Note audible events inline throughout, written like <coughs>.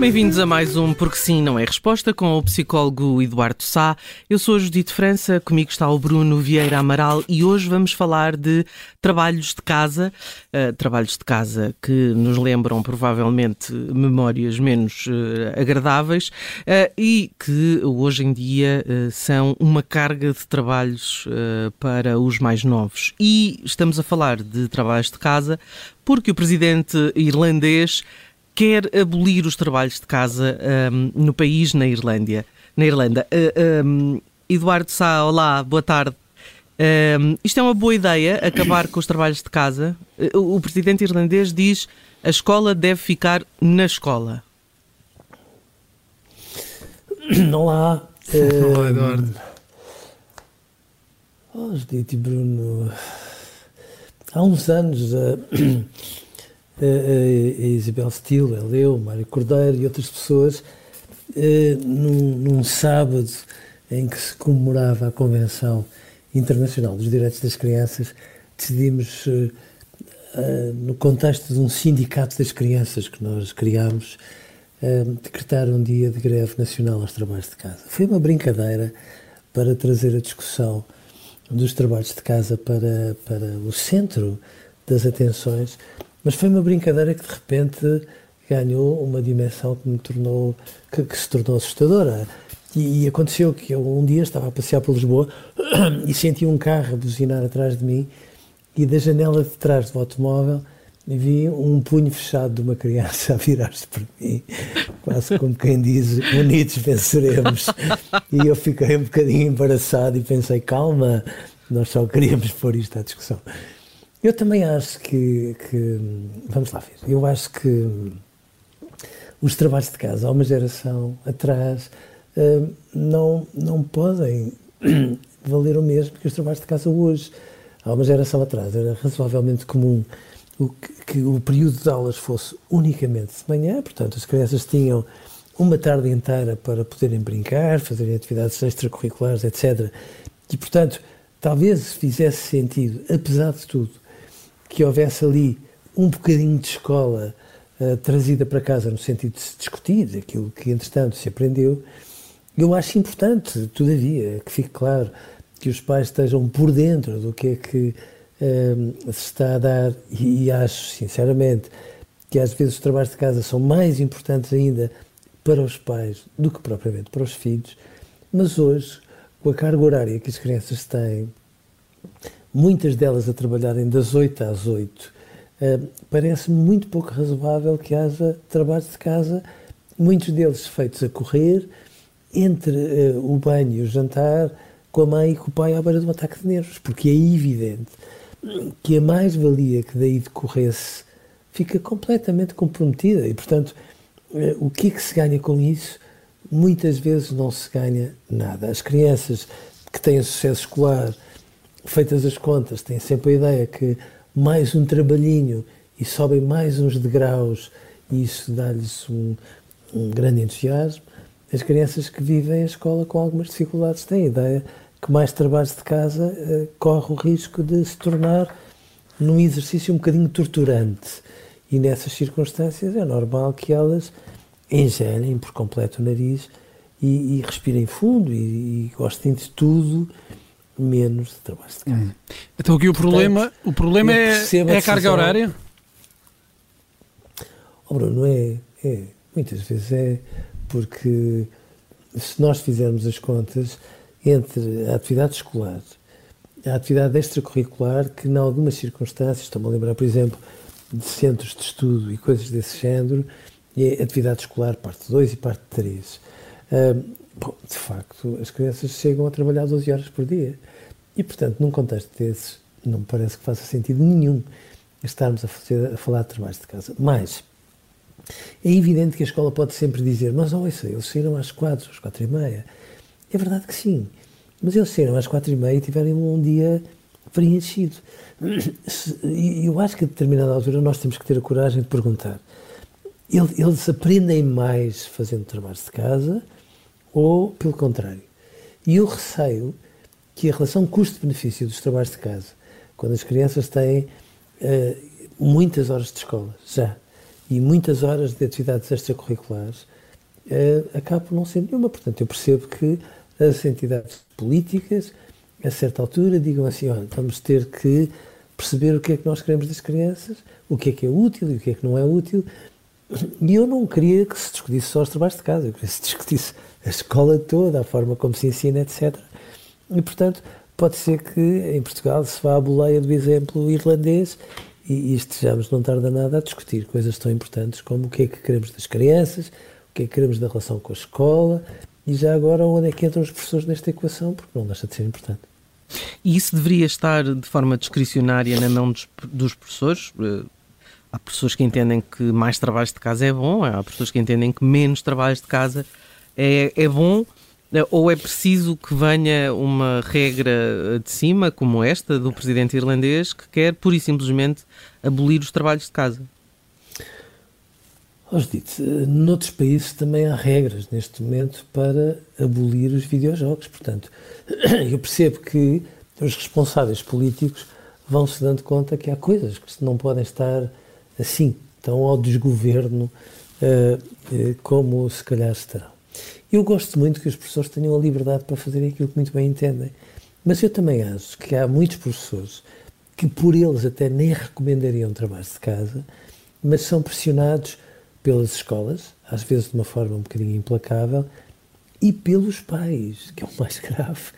Bem-vindos a mais um Porque Sim Não é Resposta com o psicólogo Eduardo Sá. Eu sou a Judite França, comigo está o Bruno Vieira Amaral e hoje vamos falar de trabalhos de casa, uh, trabalhos de casa que nos lembram provavelmente memórias menos uh, agradáveis uh, e que hoje em dia são uma carga de trabalhos para os mais novos. E estamos a falar de trabalhos de casa porque o presidente irlandês quer abolir os trabalhos de casa um, no país, na Irlândia. Na Irlanda. Uh, um, Eduardo Sá, olá, boa tarde. Um, isto é uma boa ideia, acabar com os trabalhos de casa. Uh, o presidente irlandês diz a escola deve ficar na escola. Olá. Olá, Eduardo. Oh, Judite Bruno, há uns anos uh, a, a Isabel Steele, eu, Mário Cordeiro e outras pessoas, eh, num, num sábado em que se comemorava a Convenção Internacional dos Direitos das Crianças, decidimos, eh, eh, no contexto de um sindicato das crianças que nós criámos, decretar um dia de greve nacional aos trabalhos de casa. Foi uma brincadeira para trazer a discussão dos trabalhos de casa para, para o centro das atenções mas foi uma brincadeira que de repente ganhou uma dimensão que me tornou que, que se tornou assustadora. E, e, aconteceu que eu um dia estava a passear por Lisboa <coughs> e senti um carro a buzinar atrás de mim e da janela de trás do automóvel vi um punho fechado de uma criança a virar-se para mim, quase como quem diz, unidos venceremos. E eu fiquei um bocadinho embaraçado e pensei, calma, nós só queríamos pôr isto à discussão. Eu também acho que, que, Vamos lá ver. Eu acho que os trabalhos de casa, há uma geração atrás, uh, não, não podem <clears throat> valer o mesmo que os trabalhos de casa hoje. Há uma geração atrás era razoavelmente comum o que, que, o período de aulas fosse unicamente de manhã, portanto, as crianças tinham uma tarde inteira para poderem brincar, fazerem atividades extracurriculares, etc. E, portanto, talvez fizesse sentido, apesar de tudo, que houvesse ali um bocadinho de escola uh, trazida para casa no sentido de se discutir aquilo que, entretanto, se aprendeu. Eu acho importante, todavia, que fique claro que os pais estejam por dentro do que é que uh, se está a dar e, e acho, sinceramente, que às vezes os trabalhos de casa são mais importantes ainda para os pais do que propriamente para os filhos, mas hoje, com a carga horária que as crianças têm, muitas delas a trabalharem das 8 às 8, uh, eh, parece muito pouco razoável que haja trabalho de casa, muitos deles feitos a correr, entre uh, o banho e o jantar, com a mãe e com o pai à beira de um ataque de nervos, porque é evidente que a mais-valia que daí decorresse fica completamente comprometida e, portanto, uh, o que é que se ganha com isso? Muitas vezes não se ganha nada. As crianças que têm sucesso escolar feitas as contas, têm sempre a ideia que mais um trabalhinho e sobem mais uns degraus e isso dá-lhes um, um, grande entusiasmo. As crianças que vivem a escola com algumas dificuldades têm a ideia que mais trabalhos de casa uh, corre o risco de se tornar num exercício um bocadinho torturante. E nessas circunstâncias é normal que elas engelhem por completo o nariz e, e respirem fundo e, e gostem de tudo menos de trabalho de casa. Hum. Então aqui o problema, Portanto, o problema é, é a carga horária? Oh Bruno, é, é, muitas vezes é porque se nós fizermos as contas entre a atividade escolar a atividade extracurricular que, em algumas circunstâncias, estou-me a lembrar, por exemplo, de centros de estudo e coisas desse género, é atividade escolar parte 2 e parte 3. Bom, de facto, as crianças chegam a trabalhar 12 horas por dia. E, portanto, num contexto desses, não me parece que faça sentido nenhum estarmos a, fazer, a falar de trabalhos de casa. Mas é evidente que a escola pode sempre dizer: Mas, olha, eles saíram às 4, às 4 e meia. É verdade que sim. Mas eles saíram às 4 e meia e tiveram um dia preenchido. E eu acho que a determinada altura nós temos que ter a coragem de perguntar: eles aprendem mais fazendo trabalhos de casa ou pelo contrário? E eu receio que a relação custo-benefício dos trabalhos de casa, quando as crianças têm uh, muitas horas de escola, já, e muitas horas de atividades extracurriculares, uh, acaba por não ser nenhuma. Portanto, eu percebo que as entidades políticas, a certa altura, digam assim: vamos ter que perceber o que é que nós queremos das crianças, o que é que é útil e o que é que não é útil, e eu não queria que se discutisse só os trabalhos de casa, eu queria que se discutisse a escola toda, a forma como se ensina, etc. E, portanto, pode ser que em Portugal se vá à boleia do exemplo irlandês e, e estejamos, não tarda nada, a discutir coisas tão importantes como o que é que queremos das crianças, o que é que queremos da relação com a escola e já agora onde é que entram os professores nesta equação, porque não deixa de ser importante. E isso deveria estar de forma discricionária na mão dos, dos professores? Eh, Há pessoas que entendem que mais trabalhos de casa é bom, há pessoas que entendem que menos trabalhos de casa é bom, ou é preciso que venha uma regra de cima, como esta, do presidente irlandês, que quer pura e simplesmente abolir os trabalhos de casa? Oh, Judite, noutros países também há regras neste momento para abolir os videojogos. Portanto, <clears throat> eu percebo que os responsáveis políticos vão se dando conta que há coisas que não podem estar assim, tão ao desgoverno como se calhar estarão. Eu gosto muito que os professores tenham a liberdade para fazerem aquilo que muito bem entendem, mas eu também acho que há muitos professores que por eles até nem recomendariam trabalho de casa, mas são pressionados pelas escolas, às vezes de uma forma um bocadinho implacável, e pelos pais, que é o mais <laughs> grave.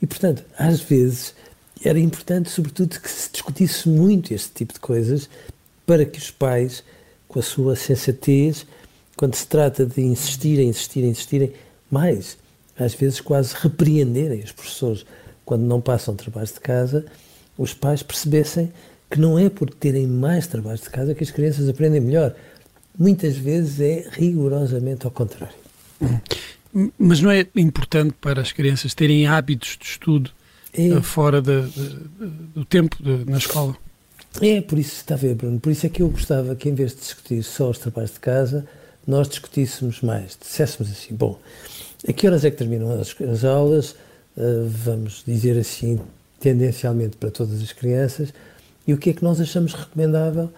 E, portanto, às vezes era importante, sobretudo, que se discutisse muito este tipo de coisas para que os pais, com a sua sensatez, quando se trata de insistirem, insistirem, insistirem, mais, às vezes quase repreenderem os professores quando não passam trabalhos de casa, os pais percebessem que não é por terem mais trabalhos de casa que as crianças aprendem melhor. Muitas vezes é rigorosamente ao contrário. Mas não é importante para as crianças terem hábitos de estudo é. Eh, fora de, de, de, do tempo na escola? É, por isso, está a ver, Bruno, por isso é que eu gostava que, em vez de discutir só os trabalhos de casa, nós discutíssemos mais, disséssemos assim, bom, a que horas é que terminam as, as aulas, uh, vamos dizer assim, tendencialmente para todas as crianças, e o que é que nós achamos recomendável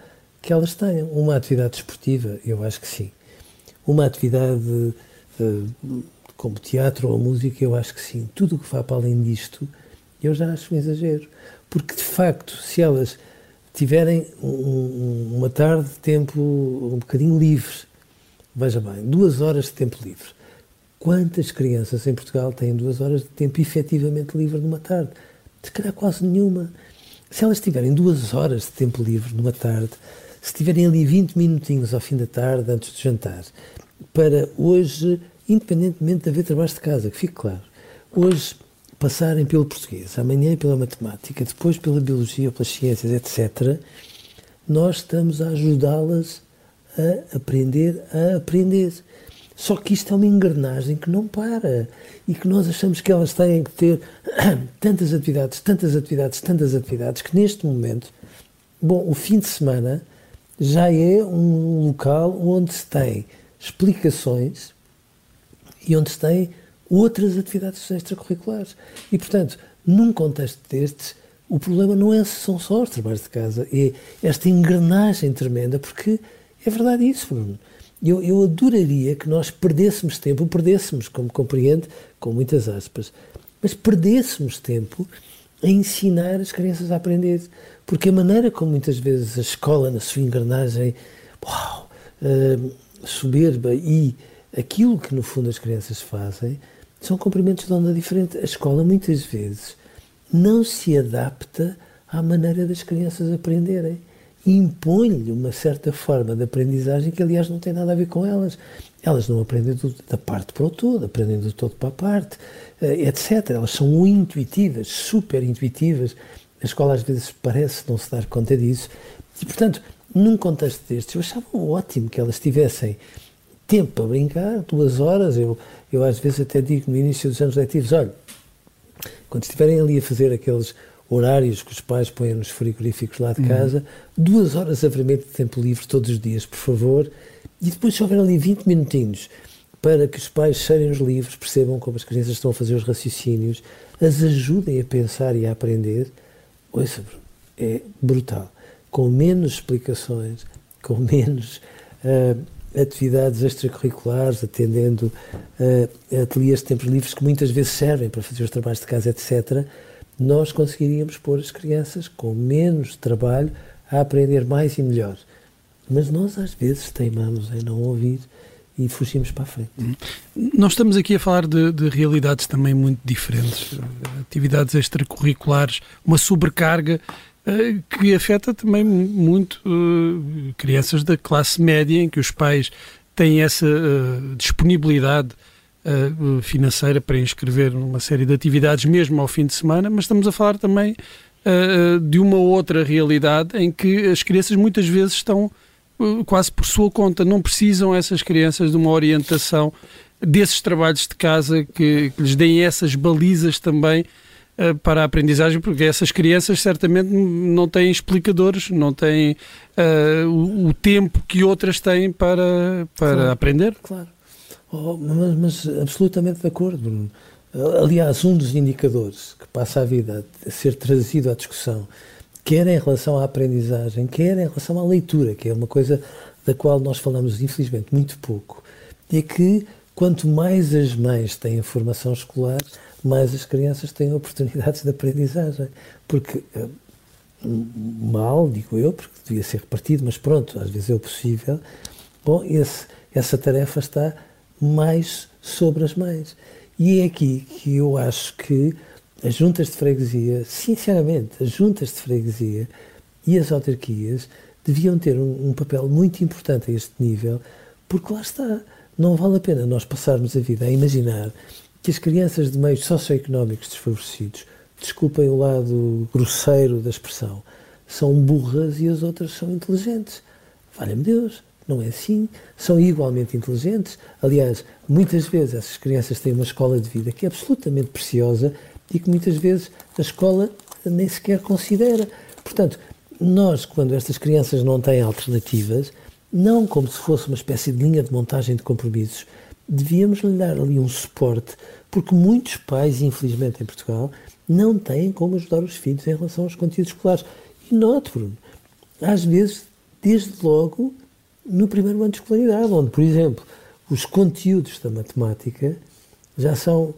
que elas tenham? Uma atividade esportiva, eu acho que sim. Uma atividade uh, como teatro ou música, eu acho que sim. Tudo o que vá para além disto, eu já acho um exagero. Porque, de facto, se elas tiverem um, uma tarde de tempo um bocadinho livre, veja bem, duas horas de tempo livre. Quantas crianças em Portugal têm duas horas de tempo efetivamente livre numa tarde? Se calhar quase nenhuma. Se elas tiverem duas horas de tempo livre numa tarde, se tiverem ali 20 minutinhos ao fim da tarde, antes de jantar, para hoje, independentemente de haver trabalho de casa, que fique claro, hoje passarem pelo português, amanhã pela matemática, depois pela biologia pelas ciências, etc., nós estamos a ajudá-las a aprender a aprender. Só que isto é uma engrenagem que não para e que nós achamos que elas têm que ter <coughs> tantas atividades, tantas atividades, tantas atividades, que neste momento, bom, o fim de semana já é um local onde se tem explicações e onde se tem outras atividades extracurriculares. E, portanto, num contexto destes, o problema não é, são só os trabalhos de casa, é esta engrenagem tremenda, porque é verdade isso, Bruno. Eu, eu adoraria que nós perdêssemos tempo, perdêssemos, como compreende, com muitas aspas, mas perdêssemos tempo a ensinar as crianças a aprender. Porque a maneira como muitas vezes a escola, na sua engrenagem, uau, uh, soberba e aquilo que no fundo as crianças fazem, são comprimentos de onda diferente. A escola, muitas vezes, não se adapta à maneira das crianças aprenderem. Impõe-lhe uma certa forma de aprendizagem que, aliás, não tem nada a ver com elas. Elas não aprendem do, da parte para o todo, aprendem do todo para a parte, eh, etc. Elas são intuitivas, super intuitivas. A escola às vezes parece não se dar conta disso. E, portanto, num contexto destes, eu achava ótimo que elas tivessem tempo para brincar, duas horas. Eu, eu às vezes até digo no início dos anos letivos: olha, quando estiverem ali a fazer aqueles horários que os pais põem nos frigoríficos lá de casa, uhum. duas horas a de tempo livre todos os dias, por favor, e depois se houver ali 20 minutinhos para que os pais cheirem os livros, percebam como as crianças estão a fazer os raciocínios, as ajudem a pensar e a aprender, ouça, é brutal. Com menos explicações, com menos uh, atividades extracurriculares, atendendo uh, ateliês de tempos livres que muitas vezes servem para fazer os trabalhos de casa, etc., nós conseguiríamos pôr as crianças com menos trabalho a aprender mais e melhor. Mas nós às vezes teimamos em não ouvir e fugimos para a frente. Uhum. Nós estamos aqui a falar de, de, realidades também muito diferentes, atividades extracurriculares, uma sobrecarga uh, que afeta também muito uh, crianças da classe média, em que os pais têm essa uh, disponibilidade uh, financeira para inscrever numa série de atividades, mesmo ao fim de semana, mas estamos a falar também uh, de uma outra realidade em que as crianças muitas vezes estão uh, quase por sua conta, não precisam essas crianças de uma orientação desses trabalhos de casa que, que lhes deem essas balizas também para a aprendizagem, porque essas crianças certamente não têm explicadores, não têm uh, o, o, tempo que outras têm para, para claro, aprender. Claro. Oh, mas, mas, absolutamente de acordo. Aliás, um dos indicadores que passa a vida a ser trazido à discussão, quer em relação à aprendizagem, quer em relação à leitura, que é uma coisa da qual nós falamos, infelizmente, muito pouco, é que quanto mais as mães têm formação escolar, mais as crianças têm oportunidades de aprendizagem. Porque, eh, mal, digo eu, porque devia ser repartido, mas pronto, às vezes é o possível, bom, esse, essa tarefa está mais sobre as mães. E é aqui que eu acho que as juntas de freguesia, sinceramente, as juntas de freguesia e as autarquias deviam ter um, um, papel muito importante a este nível, porque lá está, não vale a pena nós passarmos a vida a imaginar que as crianças de meios socioeconómicos desfavorecidos, desculpem o lado grosseiro da expressão, são burras e as outras são inteligentes. Valha-me Deus. Não é assim. São igualmente inteligentes. Aliás, muitas vezes essas crianças têm uma escola de vida que é absolutamente preciosa e que muitas vezes a escola nem sequer considera. Portanto, nós, quando estas crianças não têm alternativas, não como se fosse uma espécie de linha de montagem de compromissos, devíamos lhe dar ali um suporte, porque muitos pais, infelizmente em Portugal, não têm como ajudar os filhos em relação aos conteúdos escolares. E note, Bruno, às vezes, desde logo, no primeiro ano de escolaridade, onde, por exemplo, os conteúdos da matemática já são,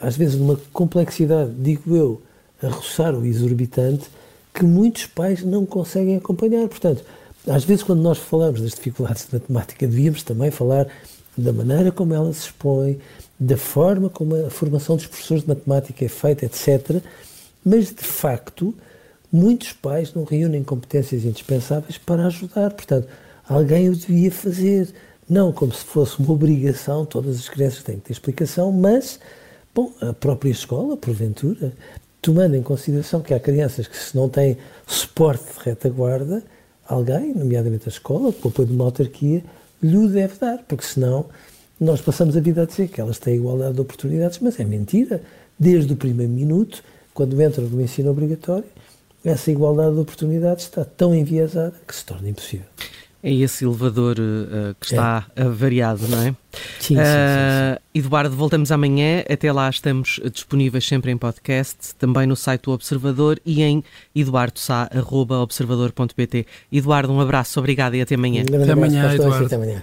às vezes, de uma complexidade, digo eu, a roçar o exorbitante, que muitos pais não conseguem acompanhar. Portanto, às vezes, quando nós falamos das dificuldades de matemática, devíamos também falar da maneira como ela se expõe, da forma como a formação dos professores de matemática é feita, etc. Mas, de facto, muitos pais não reúnem competências indispensáveis para ajudar. Portanto, alguém o devia fazer. Não como se fosse uma obrigação, todas as crianças têm que ter explicação, mas, bom, a própria escola, porventura, tomando em consideração que há crianças que se não têm suporte de retaguarda, alguém, nomeadamente a escola, com o apoio de uma autarquia, lhe o deve dar, porque senão nós passamos a vida a dizer que elas têm igualdade de oportunidades, mas é mentira. Desde o primeiro minuto, quando entram no ensino obrigatório, essa igualdade de oportunidades está tão enviesada que se torna impossível. É esse elevador uh, que está é. variado, não é? Sim, sim, sim, sim. Uh, Eduardo, voltamos amanhã. Até lá estamos disponíveis sempre em podcast, também no site do Observador e em eduardosá.observador.pt. Eduardo, um abraço, obrigado e até amanhã. Até amanhã, Eduardo. Até amanhã.